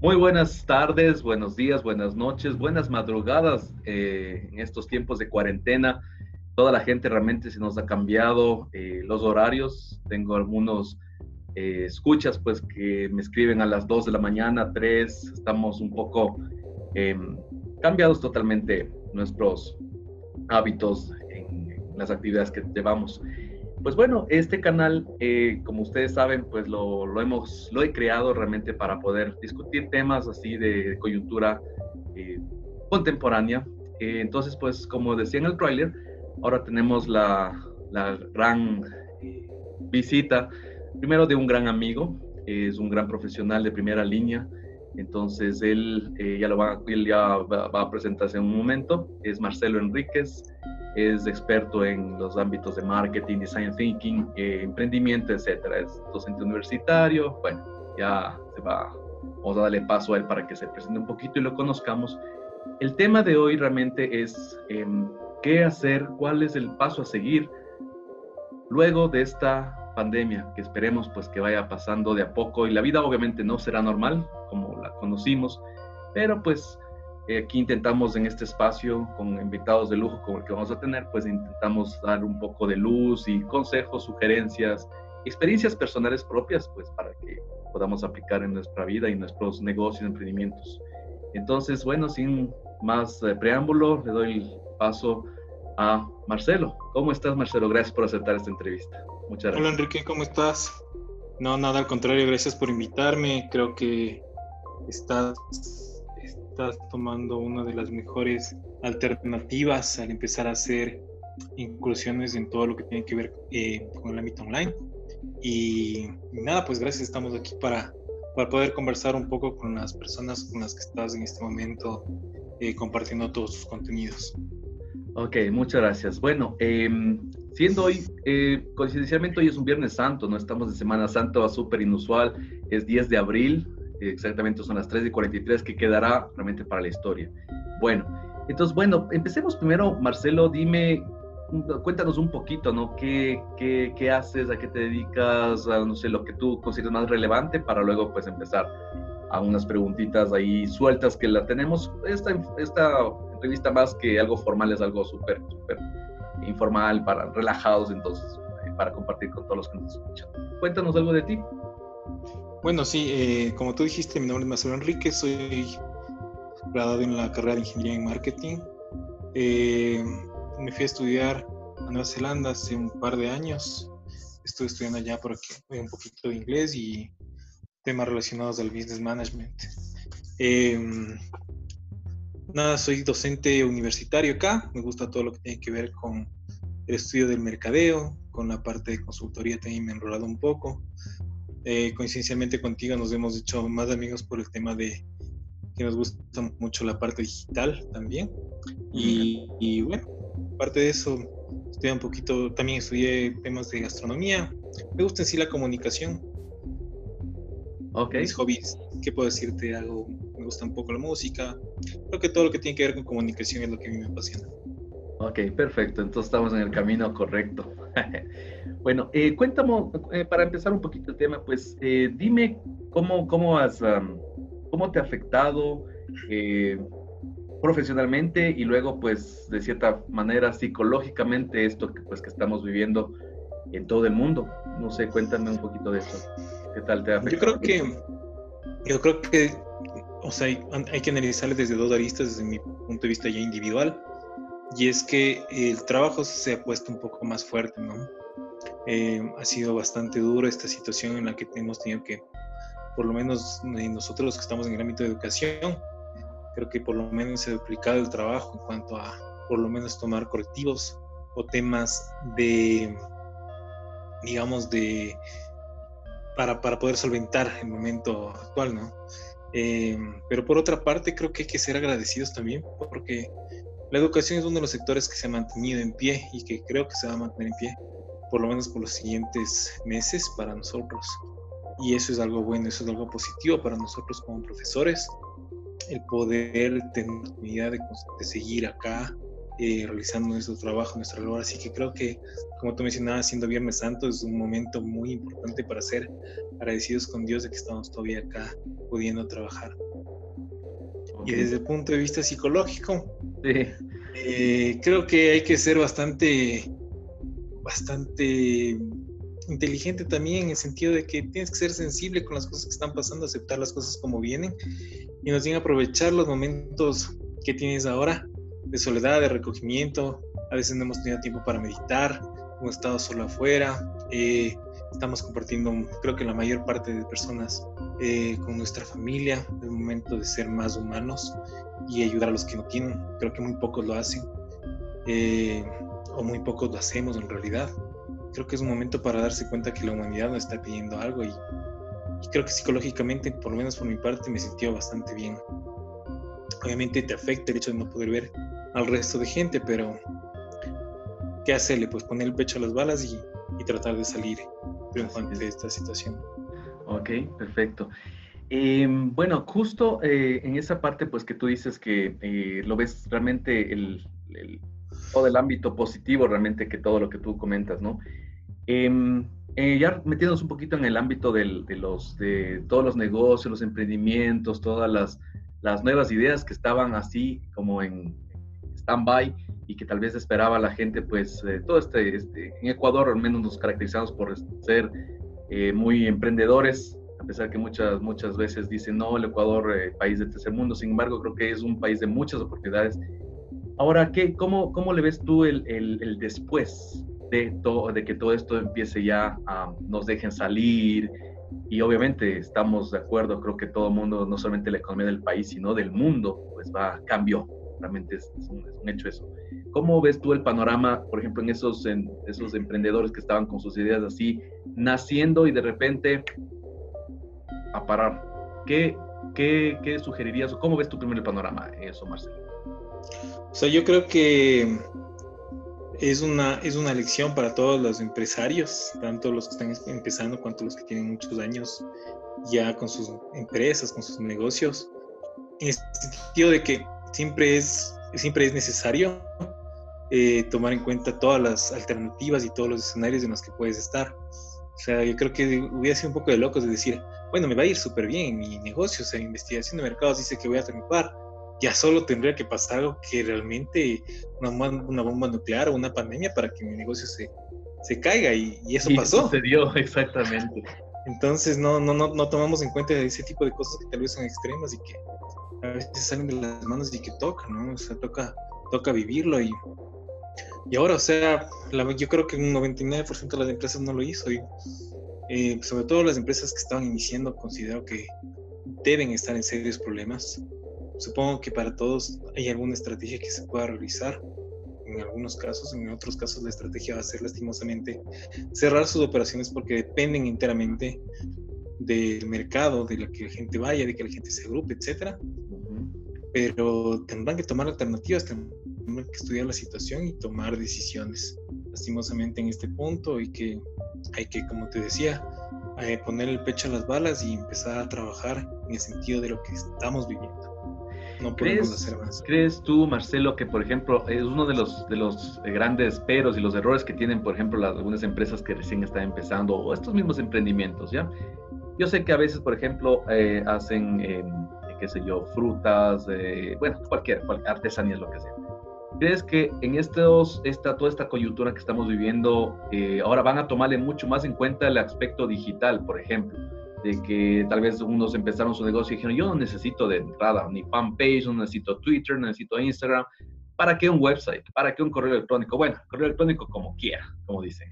Muy buenas tardes, buenos días, buenas noches, buenas madrugadas eh, en estos tiempos de cuarentena. Toda la gente realmente se nos ha cambiado eh, los horarios. Tengo algunos eh, escuchas pues que me escriben a las 2 de la mañana, 3. Estamos un poco em, cambiados totalmente nuestros hábitos en, en las actividades que llevamos. Pues bueno, este canal, eh, como ustedes saben, pues lo, lo, hemos, lo he creado realmente para poder discutir temas así de, coyuntura eh, contemporánea. Eh, entonces, pues como decía en el trailer, ahora tenemos la, la gran visita, primero de un gran amigo, es un gran profesional de primera línea, entonces él, ya, lo va, él ya va, a presentarse en un momento, es Marcelo Enríquez, es experto en los ámbitos de marketing, design thinking, eh, emprendimiento, etcétera. Es docente universitario. Bueno, ya se va, vamos a darle paso a él para que se presente un poquito y lo conozcamos. El tema de hoy realmente es em, qué hacer, cuál es el paso a seguir luego de esta pandemia, que esperemos pues que vaya pasando de a poco y la vida obviamente no será normal como la conocimos, pero pues eh, aquí intentamos en este espacio, con invitados de lujo como el que vamos a tener, pues intentamos dar un poco de luz y consejos, sugerencias, experiencias personales propias, pues para que podamos aplicar en nuestra vida y nuestros negocios, emprendimientos. Entonces, bueno, sin más eh, preámbulo, le doy el paso a Marcelo. ¿Cómo estás, Marcelo? Gracias por aceptar esta entrevista. Muchas gracias. Hola, Enrique, ¿cómo estás? No, nada, al contrario, gracias por invitarme. Creo que estás estás tomando una de las mejores alternativas al empezar a hacer incursiones en todo lo que tiene que ver eh, con el ámbito online. Y, nada, pues gracias, estamos aquí para, para poder conversar un poco con las personas con las que estás en este momento eh, compartiendo todos tus contenidos. Ok, muchas gracias. Bueno, em, siendo hoy, eh, coincidencialmente hoy es un Viernes Santo, no estamos de Semana Santa, súper inusual, es 10 de abril, exactamente son las 3 y 43, que quedará realmente para la historia. Bueno, entonces, bueno, empecemos primero, Marcelo, dime, cuéntanos un poquito, ¿no? ¿Qué, qué, qué haces? ¿A qué te dedicas? A, no sé, lo que tú consideras más relevante para luego, pues, empezar a unas preguntitas ahí sueltas que la tenemos. Esta, esta entrevista más que algo formal es algo súper, súper informal, para relajados, entonces, eh, para compartir con todos los que nos escuchan. Cuéntanos algo de ti. Bueno, sí, eh, como tú dijiste, mi nombre es Marcelo Enrique, soy graduado en la carrera de Ingeniería en Marketing. Eh, me fui a estudiar a Nueva Zelanda hace un par de años. Estuve estudiando allá por aquí un poquito de inglés y temas relacionados al business management. Em, nada, soy docente universitario acá. Me gusta todo lo que tiene que ver con el estudio del mercadeo, con la parte de consultoría también me he enrolado un poco. Eh, coincidencialmente contigo nos hemos hecho más amigos por el tema de que nos gusta mucho la parte digital también. Y, bueno, aparte de eso, estudié un poquito, también estudié temas de gastronomía. Me gusta en sí la comunicación. Ok. Mis hobbies, ¿qué puedo decirte? Algo, me gusta un poco la música. Creo que todo lo que tiene que ver con comunicación es lo que a mí me apasiona. Ok, perfecto. Entonces estamos en el camino correcto. bueno, eh, cuéntame, eh, para empezar un poquito el tema, pues eh, dime cómo, cómo, has, cómo te ha afectado eh, profesionalmente y luego, pues, de cierta manera, psicológicamente esto que, pues, que estamos viviendo en todo el mundo. No sé, cuéntame un poquito de eso. ¿Qué tal te ha afectado? Yo creo que, yo creo que, o sea, hay, hay que analizarlo desde dos aristas, desde mi punto de vista ya individual y es que el trabajo se ha puesto un poco más fuerte, ¿no? Eh, ha sido bastante duro esta situación en la que hemos tenido que, por lo menos nosotros que estamos en el ámbito de educación, creo que por lo menos se ha duplicado el trabajo en cuanto a, por lo menos, tomar colectivos o temas de, digamos, de, para, para poder solventar el momento actual, ¿no? Eh, pero por otra parte, creo que hay que ser agradecidos también, porque la educación es uno de los sectores que se ha mantenido en pie y que creo que se va a mantener en pie, por lo menos por los siguientes meses para nosotros. Y eso es algo bueno, eso es algo positivo para nosotros como profesores, el poder tener la oportunidad de, seguir acá eh, realizando nuestro trabajo, nuestra labor. Así que creo que, como tú mencionabas, siendo Viernes Santo es un momento muy importante para ser agradecidos con Dios de que estamos todavía acá pudiendo trabajar. Y desde el punto de vista psicológico, eh, creo que hay que ser bastante, bastante inteligente también en el sentido de que tienes que ser sensible con las cosas que están pasando, aceptar las cosas como vienen y nos tiene aprovechar los momentos que tienes ahora de soledad, de recogimiento. A veces no hemos tenido tiempo para meditar, hemos estado solo afuera, eh, estamos compartiendo, creo que la mayor parte de personas eh, con nuestra familia, el momento de ser más humanos y ayudar a los que no tienen. Creo que muy pocos lo hacen, eh, o muy pocos lo hacemos en realidad. Creo que es un momento para darse cuenta que la humanidad nos está pidiendo algo y, y creo que psicológicamente, por lo menos por mi parte, me sintió bastante bien. Obviamente te afecta el hecho de no poder ver al resto de gente, pero ¿qué hacerle? Pues poner el pecho a las balas y, tratar de salir triunfante de esta situación. Ok, perfecto. Em, bueno, justo eh, en esa parte, pues que tú dices que eh, lo ves realmente el, todo el ámbito positivo, realmente que todo lo que tú comentas, ¿no? Em, eh, ya metiéndonos un poquito en el ámbito de, los, de todos los negocios, los emprendimientos, todas las, las nuevas ideas que estaban así como en stand-by y que tal vez esperaba la gente, pues eh, todo este, este, en Ecuador al menos nos caracterizamos por ser eh, muy emprendedores, a pesar que muchas, muchas veces dicen, no, el Ecuador, eh, país de tercer mundo, sin embargo creo que es un país de muchas oportunidades. Ahora, ¿qué, cómo, ¿cómo le ves tú el, el, después de, todo, de que todo esto empiece ya a nos dejen salir? Y obviamente estamos de acuerdo, creo que todo el mundo, no solamente la economía del país, sino del mundo, pues va, cambió realmente es, un, hecho eso. ¿Cómo ves tú el panorama, por ejemplo, en esos, en esos emprendedores que estaban con sus ideas así, naciendo y de repente a parar? ¿Qué, qué, qué sugerirías o cómo ves tú primero el panorama eso, Marcelo? O sea, yo creo que es una, es una lección para todos los empresarios, tanto los que están empezando cuanto los que tienen muchos años ya con sus empresas, con sus negocios, en el sentido de que siempre es, siempre es necesario eh, tomar en cuenta todas las alternativas y todos los escenarios en los que puedes estar. O sea, yo creo que hubiera sido un poco de locos de decir, bueno, me va a ir súper bien mi negocio, o sea, investigación de mercados dice que voy a triunfar. Ya solo tendría que pasar algo que realmente, una, una bomba nuclear o una pandemia para que mi negocio se, se caiga y, y eso y pasó. Sucedió, exactamente. Entonces no, no, no, no tomamos en cuenta ese tipo de cosas que tal vez son extremas y que a veces salen de las manos y que toca, ¿no? O sea, toca, toca vivirlo y, y ahora, o sea, yo creo que un 99% de las empresas no lo hizo y eh, sobre todo las empresas que estaban iniciando considero que deben estar en serios problemas. Supongo que para todos hay alguna estrategia que se pueda realizar. En algunos casos, en otros casos la estrategia va a ser lastimosamente cerrar sus operaciones porque dependen enteramente del mercado, de la que la gente vaya, de que la gente se agrupe, etcétera pero tendrán que tomar alternativas, tendrán que estudiar la situación y tomar decisiones. Lastimosamente en este punto y que hay que, como te decía, eh, poner el pecho a las balas y empezar a trabajar en el sentido de lo que estamos viviendo. No podemos hacer más. ¿Crees tú, Marcelo, que por ejemplo es uno de los, de los grandes peros y los errores que tienen, por ejemplo, las, algunas empresas que recién están empezando o estos mismos emprendimientos, ¿ya? Yo sé que a veces, por ejemplo, eh, hacen... Eh, qué sé yo, frutas, bueno, cualquier, cualquier artesanía, lo que sea. ¿Crees que en estos, esta, toda esta coyuntura que estamos viviendo, eh, ahora van a tomarle mucho más en cuenta el aspecto digital, por ejemplo? De que tal vez unos empezaron su negocio y dijeron, yo no necesito de entrada ni fanpage, no necesito Twitter, no necesito Instagram. ¿Para qué un website? ¿Para qué un correo electrónico? Bueno, correo electrónico como quiera, como dicen.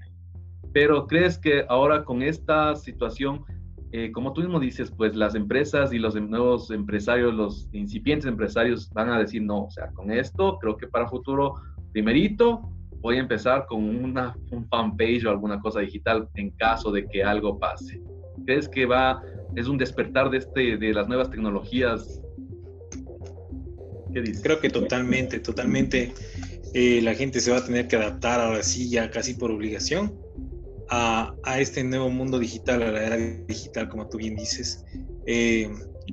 Pero ¿crees que ahora con esta situación eh, como tú mismo dices, pues las empresas y los em, nuevos empresarios, los incipientes empresarios van a decir, no, o sea, con esto creo que para futuro, primerito, voy a empezar con una, un fanpage o alguna cosa digital en caso de que algo pase. ¿Crees que va, es un despertar de, este, de las nuevas tecnologías? ¿Qué dices? Creo que totalmente, totalmente eh, la gente se va a tener que adaptar ahora sí, ya casi por obligación a, este nuevo mundo digital, a la era digital, como tú bien dices. Eh,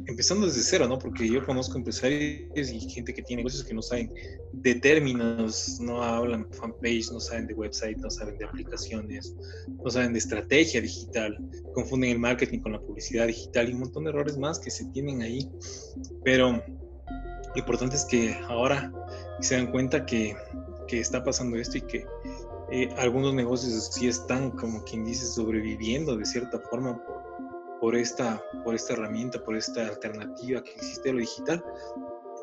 empezando desde cero, ¿no? Porque yo conozco empresarios y gente que tiene negocios que no saben de términos, no hablan de fanpage, no saben de website, no saben de aplicaciones, no saben de estrategia digital, confunden el marketing con la publicidad digital y un montón de errores más que se tienen ahí. Pero Lo importante es que ahora se dan cuenta que, que está pasando esto y que eh, algunos negocios sí están, como quien dice, sobreviviendo de cierta forma por, esta, por esta herramienta, por esta alternativa que existe lo digital,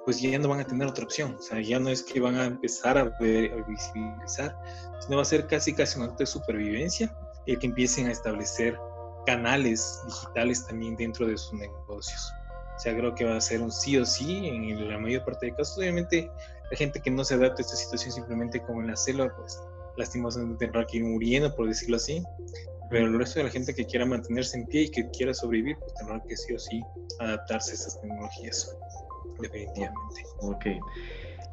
pues ya no van a tener otra opción. O sea, ya no es que van a empezar a, ver, a visibilizar, sino va a ser casi casi un acto de supervivencia el que empiecen a establecer canales digitales también dentro de sus negocios. O sea, creo que va a ser un sí o sí en la mayor parte de casos. Obviamente, la gente que no se adapta a esta situación simplemente como en la selva, pues lastimosamente tendrá que ir muriendo, por decirlo así. Pero el resto de la gente que quiera mantenerse en pie y que quiera sobrevivir, pues tendrá que sí o sí adaptarse a estas tecnologías, definitivamente. Ok.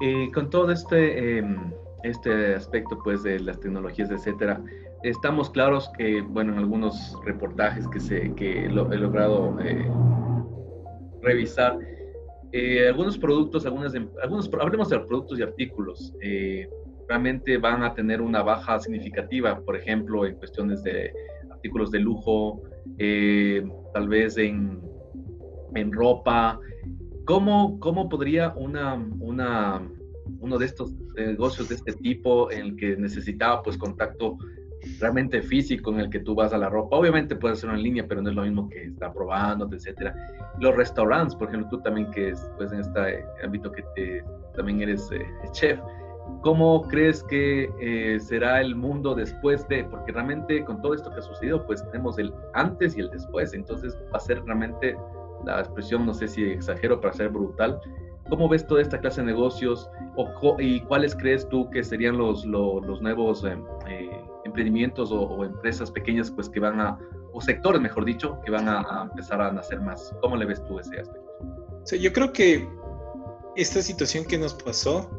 Eh, con todo este, em, este aspecto, pues, de las tecnologías, etcétera, estamos claros que, bueno, en algunos reportajes que, se, que he logrado eh, revisar, eh, algunos productos, algunas, algunos, hablemos de productos y artículos, realmente van a tener una baja significativa, por ejemplo, en cuestiones de artículos de lujo, eh, tal vez en, en ropa. ¿Cómo, ¿Cómo, podría una, una, uno de estos negocios de este tipo en el que necesitaba pues contacto realmente físico en el que tú vas a la ropa. Obviamente puede ser en línea, pero no es lo mismo que estar probándote, etcétera. Los restaurantes, por ejemplo, tú también que es pues en este ámbito que te, también eres eh, chef, ¿Cómo crees que eh, será el mundo después de? Porque realmente con todo esto que ha sucedido, pues tenemos el antes y el después. Entonces va a ser realmente la expresión, no sé si exagero para ser brutal. ¿Cómo ves toda esta clase de negocios y cuáles crees tú que serían los, los, nuevos eh, eh, emprendimientos o, empresas pequeñas pues que van a, o sectores mejor dicho, que van a, empezar a nacer más? ¿Cómo le ves tú ese aspecto? Yo creo que esta situación que nos pasó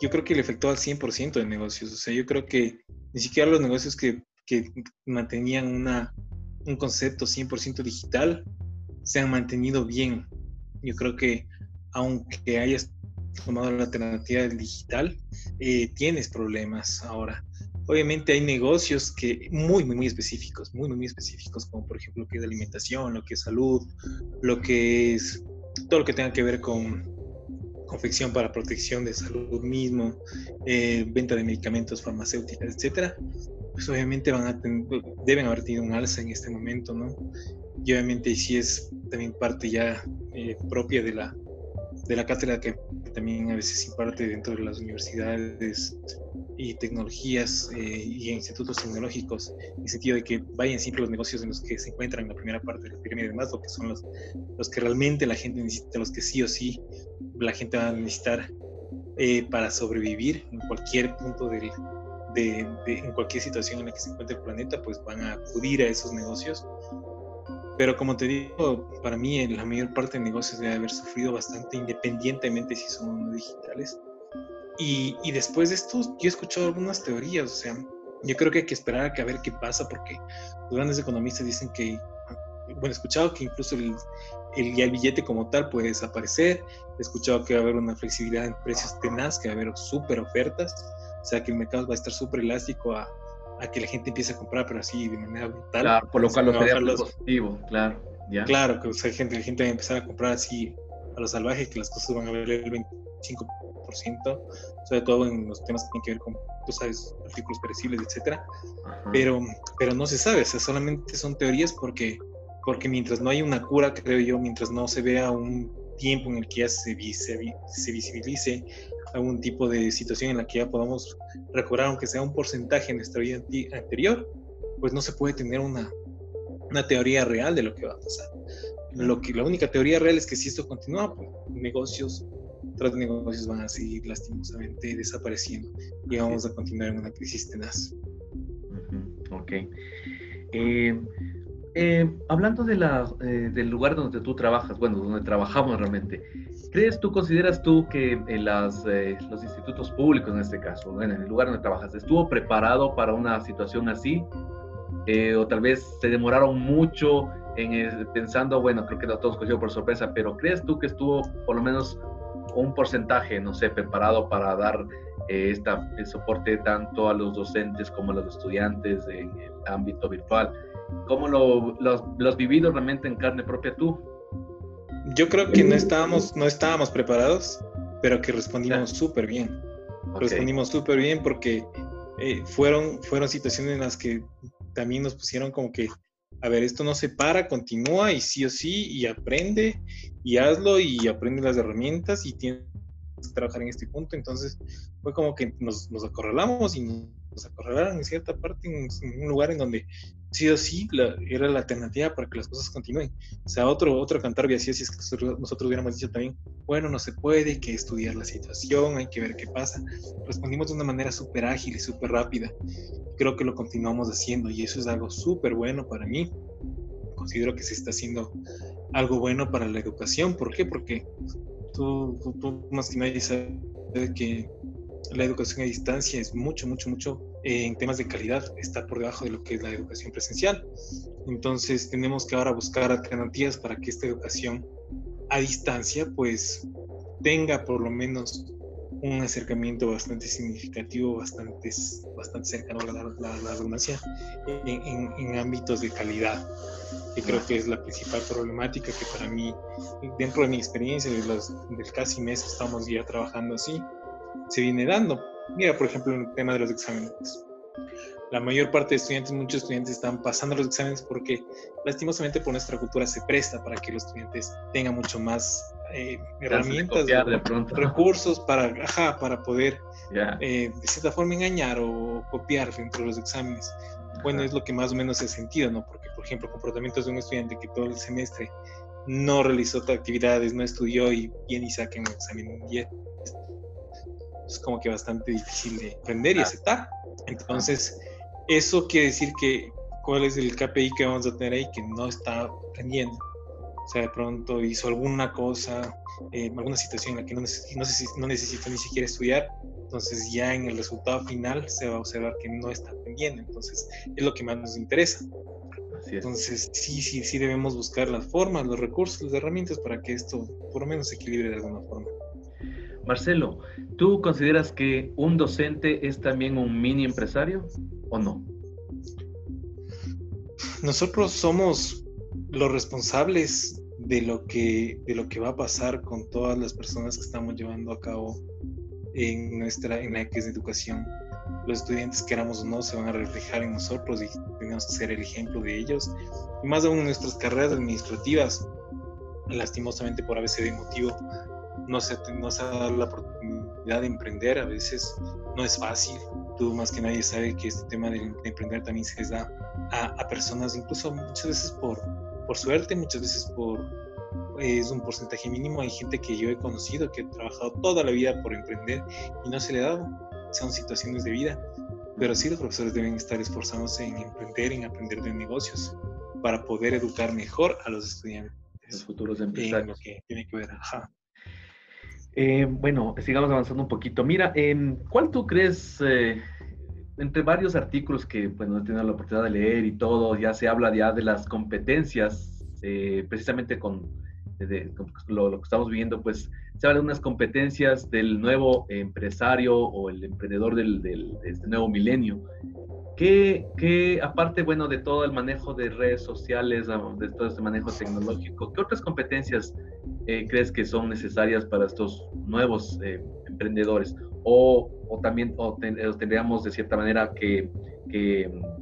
yo creo que le afectó al 100% de negocios. O sea, yo creo que ni siquiera los negocios que, que mantenían una, un concepto 100% digital se han mantenido bien. Yo creo que aunque hayas tomado la alternativa del digital, eh, tienes problemas ahora. Obviamente hay negocios que muy, muy, muy específicos, muy, muy específicos, como por ejemplo lo que es alimentación, lo que es salud, lo que es todo lo que tenga que ver con confección para protección de salud mismo, eh, venta de medicamentos farmacéuticos, etcétera, pues obviamente van a deben haber tenido un alza en este momento, ¿no? Y obviamente si es también parte ya eh, propia de la, de la cátedra que también a veces imparte dentro de las universidades y tecnologías eh, y institutos tecnológicos, en el sentido de que vayan siempre los negocios en los que se encuentran en la primera parte de la pirámide de Maslow, que son los, los que realmente la gente necesita, los que sí o sí la gente va a necesitar eh, para sobrevivir en cualquier punto de, de, en cualquier situación en la que se encuentre el planeta, pues van a acudir a esos negocios. Pero como te digo, para mí la mayor parte de negocios debe haber sufrido bastante, independientemente si son digitales. Y, y, después de esto, yo he escuchado algunas teorías, o sea, yo creo que hay que esperar a, que a ver qué pasa, porque los grandes economistas dicen que bueno, he escuchado que incluso el, el, el billete como tal puede desaparecer, he escuchado que va a haber una flexibilidad en precios tenaz, que va a haber súper ofertas, o sea que el mercado va a estar súper elástico a, a, que la gente empiece a comprar, pero así de manera brutal. Claro, por lo cual lo sería positivo, claro. ¿ya? Claro, que o sea, gente, la gente va a empezar a comprar así a lo salvaje, que las cosas van a valer el 25%, sobre todo en los temas que tienen que ver con, tú sabes, artículos perecibles, etcétera. Pero, pero no se sabe, o sea, solamente son teorías porque porque mientras no hay una cura, creo yo, mientras no se vea un tiempo en el que ya se, se, visibilice algún tipo de situación en la que ya podamos recobrar, aunque sea un porcentaje en nuestra vida anterior, pues no se puede tener una, una teoría real de lo que va a pasar. Lo que, la única teoría real es que si esto continúa, pues negocios tras negocios van a seguir lastimosamente desapareciendo y vamos a continuar en una crisis tenaz. Ok. Eh, eh, hablando de la, eh, del lugar donde tú trabajas, bueno, donde trabajamos realmente, ¿crees tú, consideras tú que en las, eh, los institutos públicos en este caso, en el lugar donde trabajas, estuvo preparado para una situación así? o tal vez se demoraron mucho en pensando, bueno, creo que no todos cogió por sorpresa, pero ¿crees tú que estuvo por lo menos un porcentaje, no sé, preparado para dar esta, el soporte tanto a los docentes como a los estudiantes en el ámbito virtual? ¿Cómo lo, has vivido realmente en carne propia tú? Yo creo que no estábamos, no estábamos preparados, pero que respondimos súper bien. Respondimos súper bien porque eh, fueron, fueron situaciones en las que también nos pusieron como que, a ver, esto no se para, continúa y sí o sí, y aprende, y hazlo, y aprende las herramientas, y tienes que trabajar en este punto. Entonces fue como que nos, acorralamos y nos acorralaron en cierta parte, en, un lugar en donde sí o sí era la alternativa para que las cosas continúen. O sea, otro, otro cantar si es que nosotros hubiéramos dicho también, bueno, no se puede, hay que estudiar la situación, hay que ver qué pasa. Respondimos de una manera súper ágil y súper rápida. Creo que lo continuamos haciendo y eso es algo súper bueno para mí. Considero que se está haciendo algo bueno para la educación. ¿Por qué? Porque tú más que nadie sabes que la educación a distancia es mucho, mucho, mucho eh, en temas de calidad, está por debajo de lo que es la educación presencial. Entonces tenemos que ahora buscar alternativas para que esta educación a distancia pues tenga por lo menos un acercamiento bastante significativo, bastante, bastante cercano a la, redundancia, en, en, ámbitos de calidad, que creo que es la principal problemática que para mí, dentro de mi experiencia, de del casi mes estamos ya trabajando así, se viene dando. Mira, por ejemplo, el tema de los exámenes. La mayor parte de estudiantes, muchos estudiantes están pasando los exámenes porque lastimosamente por nuestra cultura se presta para que los estudiantes tengan mucho más eh, herramientas, de recursos para, para poder eh, de cierta forma engañar o copiar dentro de los exámenes. Bueno, es lo que más o menos he sentido, ¿no? Porque, por ejemplo, comportamientos de un estudiante que todo el semestre no realizó actividades, no estudió y viene y saca un examen 10 es como que bastante difícil de aprender y aceptar. Entonces, eso quiere decir que cuál es el KPI que vamos a tener ahí que no está aprendiendo. O sea, de pronto hizo alguna cosa, eh, alguna situación en la que no, no necesita ni siquiera estudiar, entonces ya en el resultado final se va a observar que no está aprendiendo. Entonces, es lo que más nos interesa. Entonces, sí, sí, sí debemos buscar las formas, los recursos, las herramientas para que esto por lo menos se equilibre de alguna forma. Marcelo, ¿tú consideras que un docente es también un mini empresario o no? Nosotros somos los responsables de lo que, de lo que va a pasar con todas las personas que estamos llevando a cabo en nuestra en la que es educación. Los estudiantes, queramos o no, se van a reflejar en nosotros y tenemos que ser el ejemplo de ellos. Y más aún nuestras carreras administrativas, lastimosamente por a veces de motivo, no se, no se da la oportunidad de emprender, a veces no es fácil. Tú más que nadie sabe que este tema de, emprender también se les da a, personas, incluso muchas veces por, por suerte, muchas veces por, es un porcentaje mínimo. Hay gente que yo he conocido que ha trabajado toda la vida por emprender y no se le ha dado. Son situaciones de vida. Pero sí los profesores deben estar esforzándose en emprender, en aprender de negocios para poder educar mejor a los estudiantes. Los futuros empresarios. lo que tiene que ver. Ajá. Eh, bueno, sigamos avanzando un poquito. Mira, em, ¿cuál tú crees, eh, entre varios artículos que bueno, pues, he tenido la oportunidad de leer y todo, ya se habla ya de las competencias, eh, precisamente con, lo, que estamos viviendo, pues se habla de unas competencias del nuevo empresario o el emprendedor del, del, de este nuevo milenio. ¿Qué, aparte, bueno, de todo el manejo de redes sociales, de todo este manejo tecnológico, qué otras competencias eh, crees que son necesarias para estos nuevos eh, emprendedores? O, también o tendríamos de cierta manera que,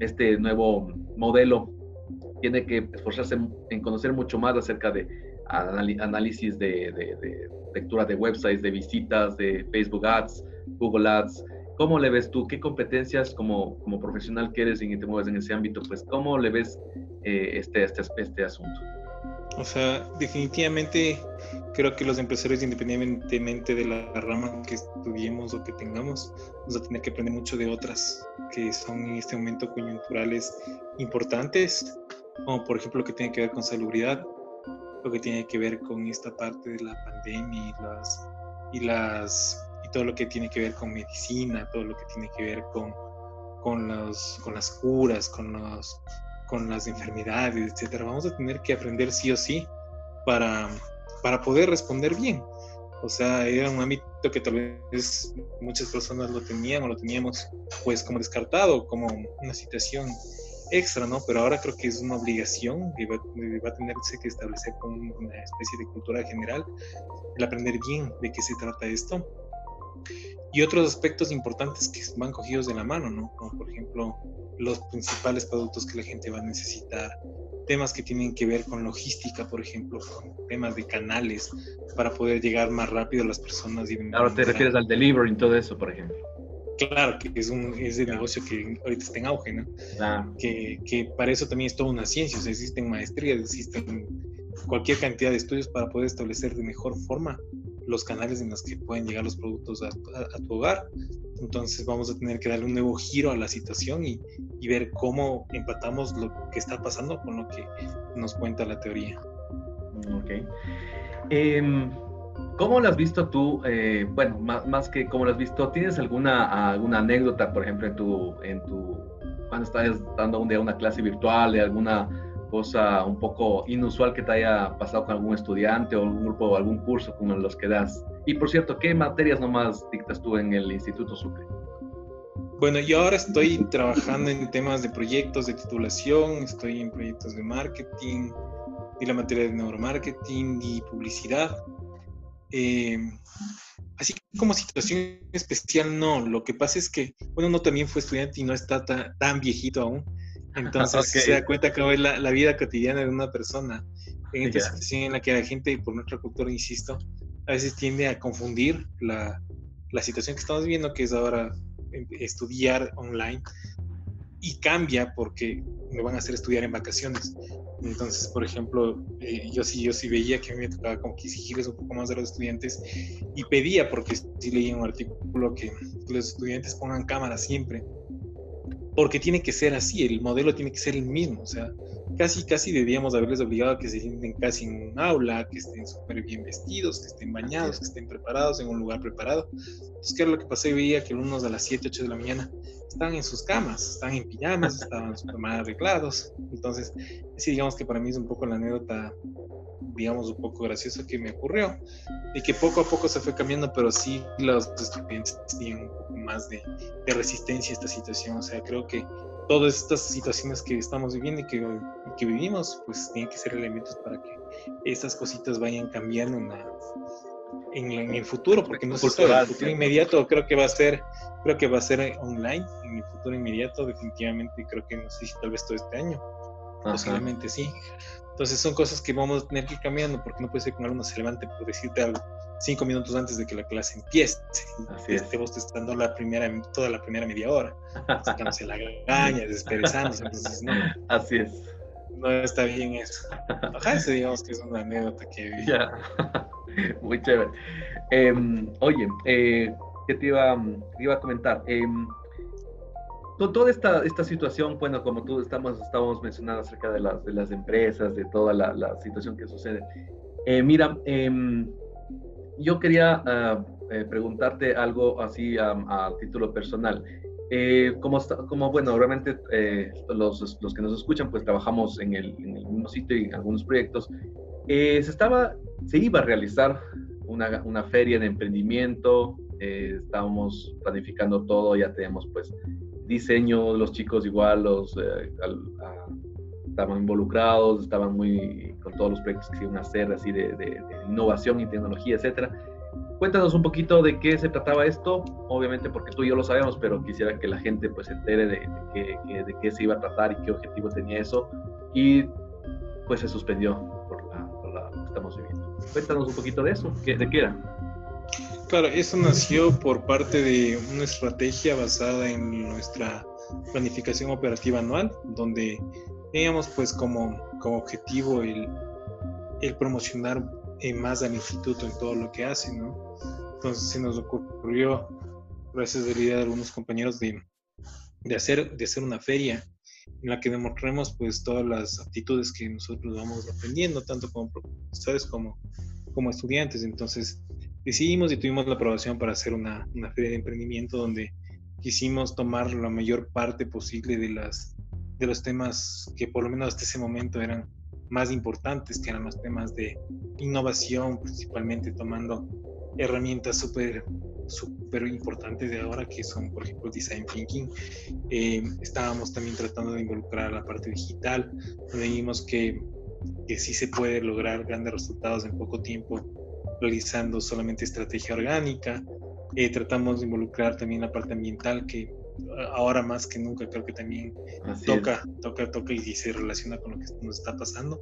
este nuevo modelo tiene que esforzarse en conocer mucho más acerca de análisis de lectura de websites, de visitas, de Facebook Ads, Google Ads, ¿Cómo le ves tú? ¿Qué competencias como, como profesional que eres y te mueves en ese ámbito? Pues, ¿cómo le ves eh, este, este, este asunto? O sea, definitivamente creo que los empresarios, independientemente de la rama que estudiemos o que tengamos, vamos a tener que aprender mucho de otras que son en este momento coyunturales importantes, como por ejemplo lo que tiene que ver con salubridad, lo que tiene que ver con esta parte de la pandemia y las, y las todo lo que tiene que ver con medicina, todo lo que tiene que ver con, con, los, con las curas, con, los, con las enfermedades, etcétera. Vamos a tener que aprender sí o sí para, para poder responder bien. O sea, era un ámbito que tal vez muchas personas lo tenían o lo teníamos pues como descartado, como una situación extra, ¿no? Pero ahora creo que es una obligación que va, va a tenerse que establecer con una especie de cultura general, el aprender bien de qué se trata esto. Y otros aspectos importantes que van cogidos de la mano, ¿no? Como por ejemplo los principales productos que la gente va a necesitar, temas que tienen que ver con logística, por ejemplo, con temas de canales para poder llegar más rápido a las personas. Y Ahora te refieres al delivery y todo eso, por ejemplo. Claro, que es un es el negocio que ahorita está en auge, ¿no? Que, que, para eso también es toda una ciencia, o sea, existen maestrías, existen cualquier cantidad de estudios para poder establecer de mejor forma los canales en los que pueden llegar los productos a, tu hogar. Entonces vamos a tener que darle un nuevo giro a la situación y, y, ver cómo empatamos lo que está pasando con lo que nos cuenta la teoría. Ok. Eh, ¿Cómo lo has visto tú? Eh, bueno, más, más, que cómo lo has visto, ¿tienes alguna, alguna anécdota, por ejemplo, en tu, en tu, cuando estás dando un día una clase virtual de alguna cosa un poco inusual que te haya pasado con algún estudiante o algún grupo o algún curso como los que das? Y por cierto, ¿qué materias nomás dictas tú en el Instituto Sucre? Bueno, yo ahora estoy trabajando en temas de proyectos de titulación, estoy en proyectos de marketing, y la materia de neuromarketing y publicidad. Eh, así como situación especial, no. Lo que pasa es que, bueno, uno también fue estudiante y no está tan, viejito aún. Entonces se da cuenta que es la, vida cotidiana de una persona. En esta situación en la que la gente, por nuestra cultura, insisto, a veces tiende a confundir la, la situación que estamos viviendo, que es ahora em, estudiar online y cambia porque me van a hacer estudiar en vacaciones. Entonces, por ejemplo, eh, yo sí yo sí veía que a mí me tocaba como que exigirles un poco más a los estudiantes y pedía, porque sí leía un artículo que los estudiantes pongan cámara siempre, porque tiene que ser así, el modelo tiene que ser el mismo, o sea, casi, casi debíamos haberles obligado a que se sienten casi en un aula, que estén súper bien vestidos, que estén bañados, que estén preparados en un lugar preparado. Entonces, ¿qué era lo que pasó? Yo veía que algunos a las 7, 8 de la mañana estaban en sus camas, estaban en pijamas, estaban súper mal arreglados. Entonces, sí, digamos que para mí es un poco la anécdota, digamos, un poco graciosa que me ocurrió y que poco a poco se fue cambiando, pero sí los estudiantes tienen un poco más de, de resistencia a esta situación. O sea, creo que todas estas situaciones que estamos viviendo y que, que vivimos, pues tienen que ser elementos para que estas cositas vayan cambiando en, en, el futuro, porque no sé el futuro inmediato creo que va a ser, creo que va a ser online, en el futuro inmediato definitivamente creo que no sé si tal vez todo este año, posiblemente sí. Entonces son cosas que vamos a tener que ir cambiando, porque no puede ser que un alumno se levante por decirte algo cinco minutos antes de que la clase empiece. Así es. Estemos testando la primera, toda la primera media hora, sacándose la gaña, desperezándose. Entonces, no. Así es. No está bien eso. Ajá, eso digamos que es una anécdota que vi. Ya. Muy chévere. Em, oye, eh, ¿qué te iba, iba a comentar? Eh, toda esta, esta situación, bueno, como tú estamos, estábamos mencionando acerca de las, de las empresas, de toda la, la situación que sucede. Eh, mira, eh, yo quería eh, preguntarte algo así a, título personal. Eh, como, como, bueno, realmente eh, los, los, que nos escuchan, pues trabajamos en el, en el mismo sitio y en algunos proyectos. se, estaba, se iba a realizar una, una feria de emprendimiento, estábamos planificando todo, ya tenemos pues diseño, los chicos igual, los, estaban involucrados, estaban muy con todos los proyectos que se iban a hacer, así de, de, innovación y tecnología, etcétera. Cuéntanos un poquito de qué se trataba esto, obviamente porque tú y yo lo sabemos, pero quisiera que la gente pues se entere de, de, qué, de qué se iba a tratar y qué objetivo tenía eso. Y pues se suspendió por, la, por la, lo que estamos viviendo. Cuéntanos un poquito de eso, ¿de qué era? Claro, eso nació por parte de una estrategia basada en nuestra planificación operativa anual, donde teníamos pues como, como objetivo el, el promocionar eh, más al instituto en todo lo que hace, ¿no? Entonces se nos ocurrió, gracias a la idea de algunos compañeros, de, de, hacer, de hacer una feria en la que demostremos pues todas las aptitudes que nosotros vamos aprendiendo, tanto como profesores como, como estudiantes. Entonces decidimos y tuvimos la aprobación para hacer una, una feria de emprendimiento donde quisimos tomar la mayor parte posible de las de los temas que por lo menos hasta ese momento eran más importantes, que eran los temas de innovación, principalmente tomando herramientas súper súper importantes de ahora, que son, por ejemplo, Design Thinking. Eh, estábamos también tratando de involucrar la parte digital, donde vimos que, que sí se puede lograr grandes resultados en poco tiempo realizando solamente estrategia orgánica. Eh, tratamos de involucrar también la parte ambiental, que ahora más que nunca creo que también toca, toca, toca y se relaciona con lo que nos está pasando.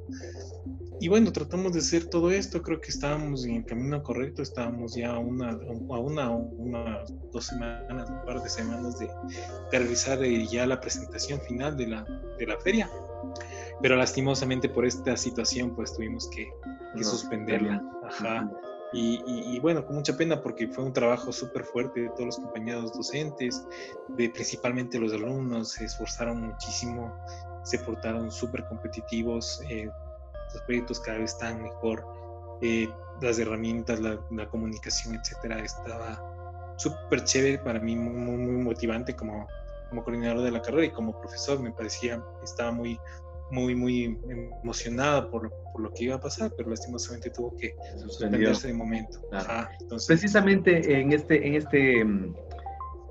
Y bueno, tratamos de hacer todo esto, creo que estábamos en el camino correcto, estábamos ya a una, a una, una dos semanas, un par de semanas de, realizar eh, ya la presentación final de la, de la feria. Pero lastimosamente por esta situación pues tuvimos que, suspenderla. Ajá. Y, bueno, con mucha pena porque fue un trabajo súper fuerte de todos los compañeros docentes, de principalmente los alumnos, se esforzaron muchísimo, se portaron súper competitivos, eh, los proyectos cada vez están mejor, eh, las herramientas, la, comunicación, etcétera, estaba súper chévere para mí, muy, muy, motivante como, como coordinador de la carrera y como profesor, me parecía, estaba muy, muy, muy emocionada por, por, lo que iba a pasar, pero lastimosamente tuvo que suspenderse de momento. Precisamente en este, en este, mm,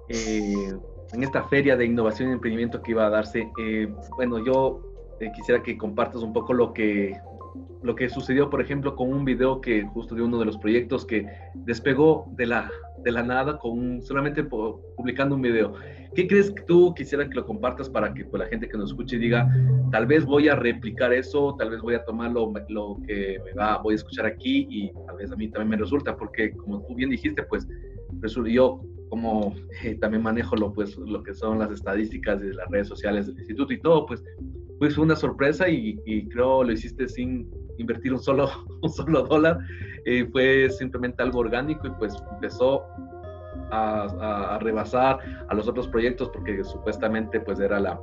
eh, en esta feria de innovación y emprendimiento que iba a darse, eh, bueno, yo eh, quisiera que compartas un poco lo que lo que sucedió, por ejemplo, con un video que justo de uno de los proyectos que despegó de la, de la nada con solamente publicando un video. ¿Qué crees que tú quisieras que lo compartas para que pues, la gente que nos escuche diga, tal vez voy a replicar eso, tal vez voy a tomar lo, lo que me va, voy a escuchar aquí y tal vez a mí también me resulta, porque como tú bien dijiste, pues yo como eh, también manejo lo, pues, lo que son las estadísticas de las redes sociales del instituto y todo, pues pues una sorpresa y, y, creo lo hiciste sin invertir un solo, un solo dólar. Eh, fue simplemente algo orgánico y pues empezó a, a, rebasar a los otros proyectos porque supuestamente pues era la,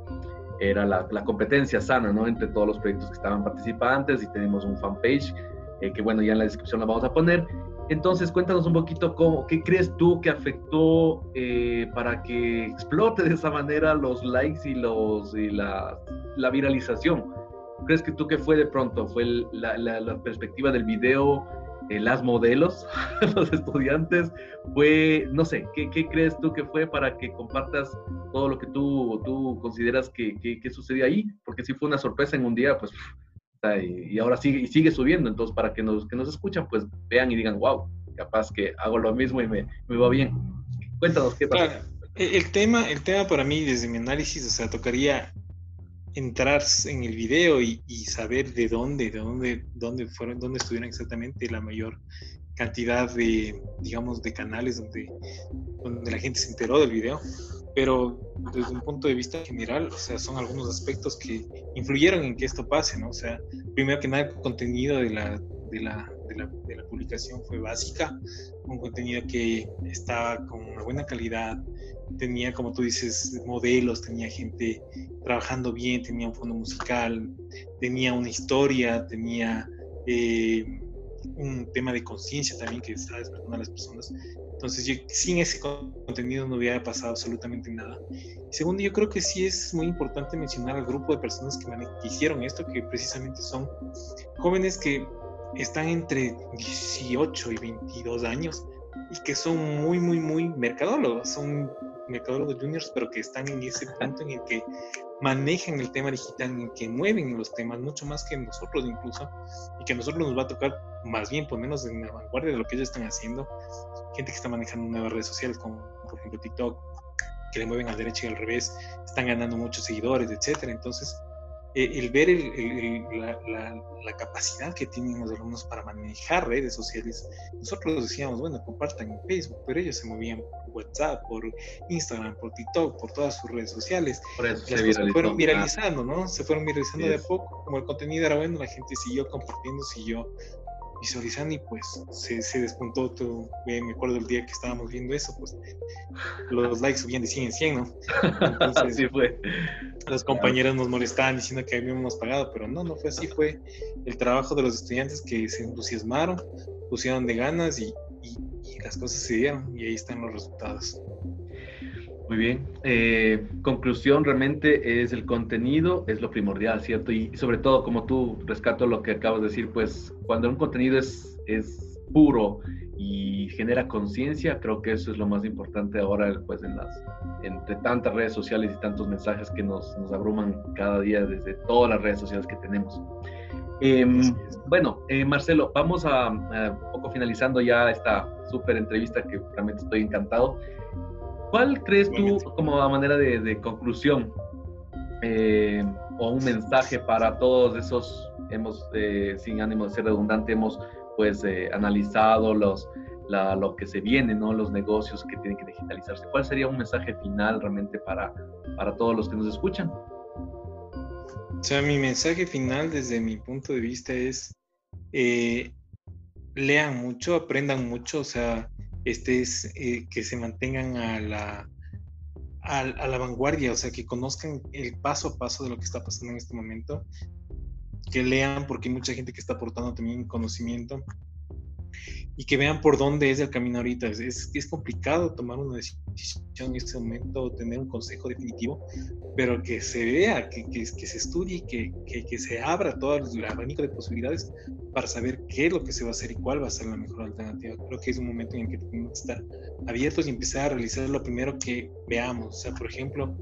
era la, la, competencia sana, ¿no? Entre todos los proyectos que estaban participantes y tenemos un fanpage eh, que bueno, ya en la descripción la vamos a poner. Entonces, cuéntanos un poquito cómo, qué crees tú que afectó eh, para que explote de esa manera los likes y, los, y la, la viralización. ¿Crees que tú que fue de pronto? ¿Fue la, la, perspectiva del video, eh, las modelos, los estudiantes? ¿Fue, no sé, ¿qué, ¿qué, crees tú que fue para que compartas todo lo que tú, tú consideras que, que sucedió ahí? Porque si fue una sorpresa en un día, pues y, ahora sigue, y sigue subiendo. Entonces, para que nos, que nos escuchan, pues vean y digan, wow, capaz que hago lo mismo y me, me va bien. Cuéntanos qué pasa. el, tema, el tema para mí, desde mi análisis, o sea, tocaría entrar en el video y, y, saber de dónde, de dónde, dónde fueron, dónde estuvieron exactamente la mayor cantidad de, digamos, de canales donde, donde la gente se enteró del video pero desde un punto de vista general, o sea, son algunos aspectos que influyeron en que esto pase, ¿no? O sea, primero que nada, el contenido de la, de la, de la, publicación fue básica, un contenido que estaba con una buena calidad, tenía, como tú dices, modelos, tenía gente trabajando bien, tenía un fondo musical, tenía una historia, tenía eh, un tema de conciencia también que estaba despertando a las personas. Entonces, yo, sin ese contenido no hubiera pasado absolutamente nada. segundo, yo creo que sí es muy importante mencionar al grupo de personas que, hicieron esto, que precisamente son jóvenes que están entre 18 y 22 años y que son muy, muy, muy mercadólogos, son mercadólogos juniors, pero que están en ese punto en el que manejan el tema digital, en el que mueven los temas mucho más que nosotros incluso, y que a nosotros nos va a tocar más bien ponernos en la vanguardia de lo que ellos están haciendo. Gente que está manejando nuevas redes sociales, como por ejemplo TikTok, que le mueven a la derecha y al revés, están ganando muchos seguidores, etcétera. Entonces, eh, el ver la, capacidad que tienen los alumnos para manejar redes sociales, nosotros decíamos, bueno, compartan en Facebook, pero ellos se movían por WhatsApp, por Instagram, por TikTok, por todas sus redes sociales. Por eso se, fueron viralizando, ¿no? Se fueron viralizando de a poco, como el contenido era bueno, la gente siguió compartiendo, siguió visualizando y pues se, se despuntó todo. Me acuerdo el día que estábamos viendo eso, pues los likes subían de 100 en 100, ¿no? Entonces, así fue. Los compañeros nos molestaban diciendo que habíamos pagado, pero no, no fue así, fue el trabajo de los estudiantes que se entusiasmaron, pusieron de ganas y, y, y las cosas se dieron y ahí están los resultados. Muy bien. Eh, conclusión, realmente es el contenido, es lo primordial, ¿cierto? Y, sobre todo, como tú rescato lo que acabas de decir, pues cuando un contenido es, es puro y genera conciencia, creo que eso es lo más importante ahora, pues en las, entre tantas redes sociales y tantos mensajes que nos, nos abruman cada día desde todas las redes sociales que tenemos. Em, bueno, eh, Marcelo, vamos a, un poco finalizando ya esta súper entrevista que realmente estoy encantado. ¿Cuál crees tú como a manera de, conclusión eh, o un mensaje para todos esos, hemos, eh, sin ánimo de ser redundante, hemos pues analizado los, lo que se viene, ¿no? los negocios que tienen que digitalizarse? ¿Cuál sería un mensaje final realmente para, para todos los que nos escuchan? O sea, mi mensaje final desde mi punto de vista es, eh, lean mucho, aprendan mucho, o sea, este es eh, que se mantengan a la, a, la vanguardia, o sea, que conozcan el paso a paso de lo que está pasando en este momento, que lean porque hay mucha gente que está aportando también conocimiento y que vean por dónde es el camino ahorita. Es, es complicado tomar una decisión en este momento, tener un consejo definitivo, pero que se vea, que, que, que se estudie, que, que, se abra todo el abanico de posibilidades para saber qué es lo que se va a hacer y cuál va a ser la mejor alternativa. Creo que es un momento en el que tenemos que estar abiertos y empezar a realizar lo primero que veamos. O sea, por ejemplo,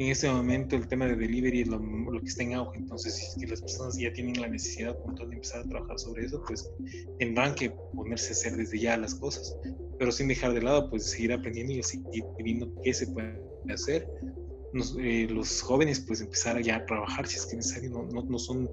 en este momento el tema de delivery es lo, que está en auge. Entonces, si las personas ya tienen la necesidad de empezar a trabajar sobre eso, pues tendrán que ponerse a hacer desde ya las cosas, pero sin dejar de lado, pues seguir aprendiendo y seguir viendo qué se puede hacer. Eh, los jóvenes, pues empezar ya a trabajar si es que es necesario, no, no, no, son,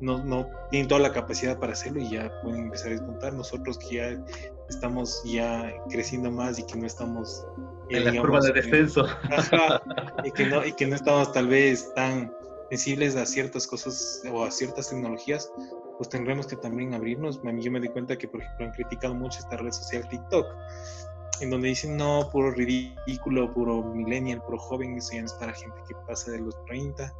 no, no tienen toda la capacidad para hacerlo y ya pueden empezar a desmontar. Nosotros que ya estamos ya creciendo más y que no estamos en la curva de descenso. y, que no, y que no estamos tal vez tan sensibles a ciertas cosas o a ciertas tecnologías, pues tendremos que también abrirnos. A mí yo me di cuenta que, por ejemplo, han criticado mucho esta red social TikTok, en donde dicen, no, puro ridículo, puro millennial, puro joven, eso ya no es para gente que pasa de los 30,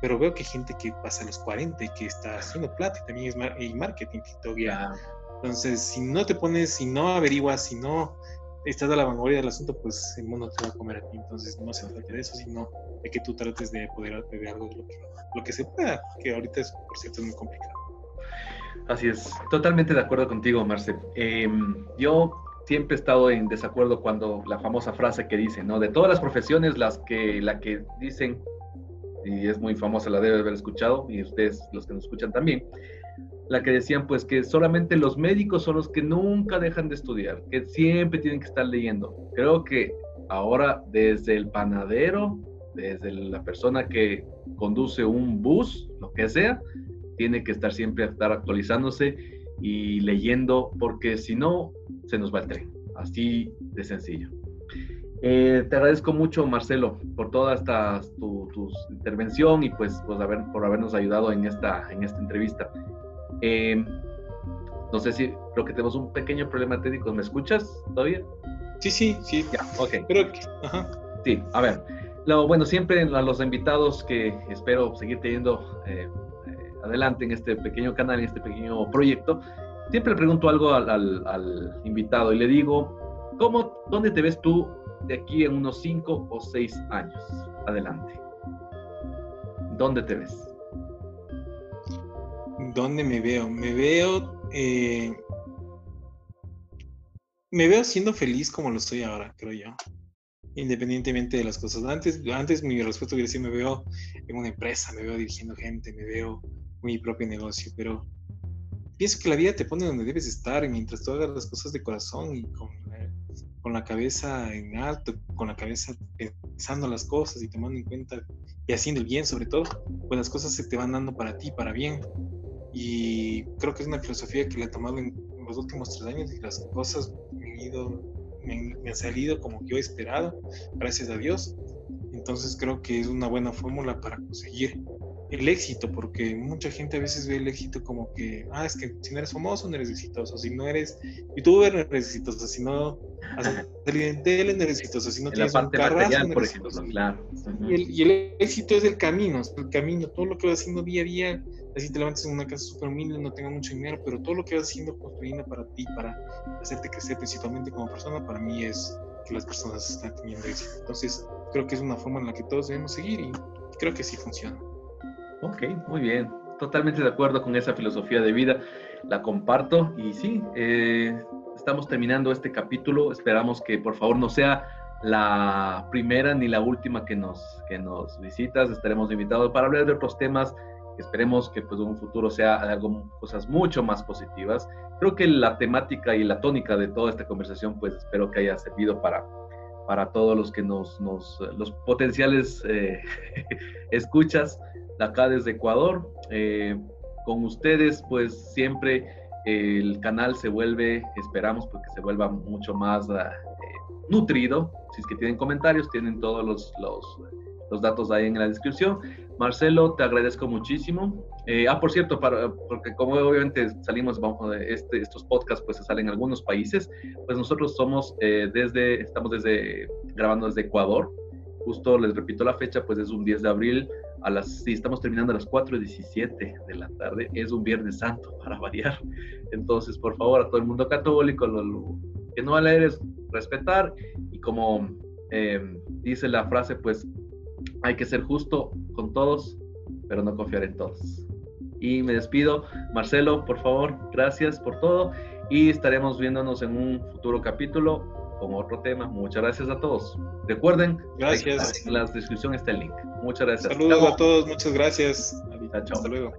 pero veo que hay gente que pasa a los 40 y que está haciendo plata y también es marketing TikTok ya. Entonces, si no te pones, si no averiguas, si no estás a la vanguardia del asunto, pues el mundo te va a comer a ti. Entonces no se trata de eso, sino de que tú trates de poder de algo de lo que, lo que se pueda, que ahorita es, por cierto, es muy complicado. Así es, totalmente de acuerdo contigo, Marce. Em, yo siempre he estado en desacuerdo cuando la famosa frase que dice, ¿no? De todas las profesiones, las que, la que dicen, y es muy famosa, la debe haber escuchado, y ustedes los que nos escuchan también, la que decían pues que solamente los médicos son los que nunca dejan de estudiar, que siempre tienen que estar leyendo. Creo que ahora desde el panadero, desde la persona que conduce un bus, lo que sea, tiene que estar siempre estar actualizándose y leyendo porque si no se nos va el tren. Así de sencillo. Eh, te agradezco mucho, Marcelo, por toda esta tu, intervención y pues, pues haber, por habernos ayudado en esta, en esta entrevista. Eh, no sé si creo que tenemos un pequeño problema técnico. ¿Me escuchas todavía? Sí, sí, sí. Ya, ok. Pero, ajá. Sí, a ver. Lo, bueno, siempre a los invitados que espero seguir teniendo eh, eh, adelante en este pequeño canal, en este pequeño proyecto, siempre le pregunto algo al, al, invitado y le digo, ¿cómo, ¿dónde te ves tú de aquí en unos 5 o 6 años? Adelante. ¿Dónde te ves? ¿Dónde me veo? Me veo. Eh, me veo siendo feliz como lo estoy ahora, creo yo. Independientemente de las cosas. Antes, antes mi respuesta hubiera sido: me veo en una empresa, me veo dirigiendo gente, me veo mi propio negocio, pero pienso que la vida te pone donde debes estar mientras tú hagas las cosas de corazón y con la, con la cabeza en alto, con la cabeza pensando las cosas y tomando en cuenta y haciendo el bien sobre todo, pues las cosas se te van dando para ti, para bien. Y creo que es una filosofía que le he tomado en los últimos tres años y las cosas me han, ido, me, han salido como yo he esperado, gracias a Dios. Entonces creo que es una buena fórmula para conseguir el éxito, porque mucha gente a veces ve el éxito como que, ah, es que si no eres famoso no eres exitoso, si no eres youtuber no eres exitoso, si no haces en tele no eres exitoso, si no tienes un carrazo no eres exitoso. Claro. y, el, y, el, éxito es el camino, es el camino, todo lo que vas haciendo día a día, así te levantas en una casa súper humilde, no tengas mucho dinero, pero todo lo que vas haciendo, construyendo para ti, para hacerte crecer principalmente como persona, para mí es que las personas están teniendo éxito. Entonces, creo que es una forma en la que todos debemos seguir y creo que sí funciona. Ok, muy bien. totalmente de acuerdo con esa filosofía de vida, la comparto y sí, eh, estamos terminando este capítulo, esperamos que por favor no sea la primera ni la última que nos, que nos visitas, estaremos invitados para hablar de otros temas esperemos que pues un futuro sea algo, cosas mucho más positivas. Creo que la temática y la tónica de toda esta conversación pues espero que haya servido para, para todos los que nos, nos los potenciales eh, escuchas acá desde Ecuador. Eh, con ustedes, pues siempre el canal se vuelve, esperamos porque se vuelva mucho más eh, nutrido. Si es que tienen comentarios, tienen todos los, los, los, datos ahí en la descripción. Marcelo, te agradezco muchísimo. Eh, ah, por cierto, porque como obviamente salimos, vamos, este, estos podcasts pues se salen en algunos países, pues nosotros somos desde, estamos desde, grabando desde Ecuador. Justo les repito la fecha, pues es un 10 de abril a las, sí, estamos terminando a las 4.17 de la tarde, es un Viernes Santo para variar. Entonces, por favor, a todo el mundo católico, lo, que no va a leer es respetar y como em, dice la frase, pues hay que ser justo con todos, pero no confiar en todos. Y me despido. Marcelo, por favor, gracias por todo y estaremos viéndonos en un futuro capítulo con otro tema. Muchas gracias a todos. Recuerden, gracias. en la descripción está el link. Muchas gracias. Saludos a todos, muchas gracias. Hasta luego.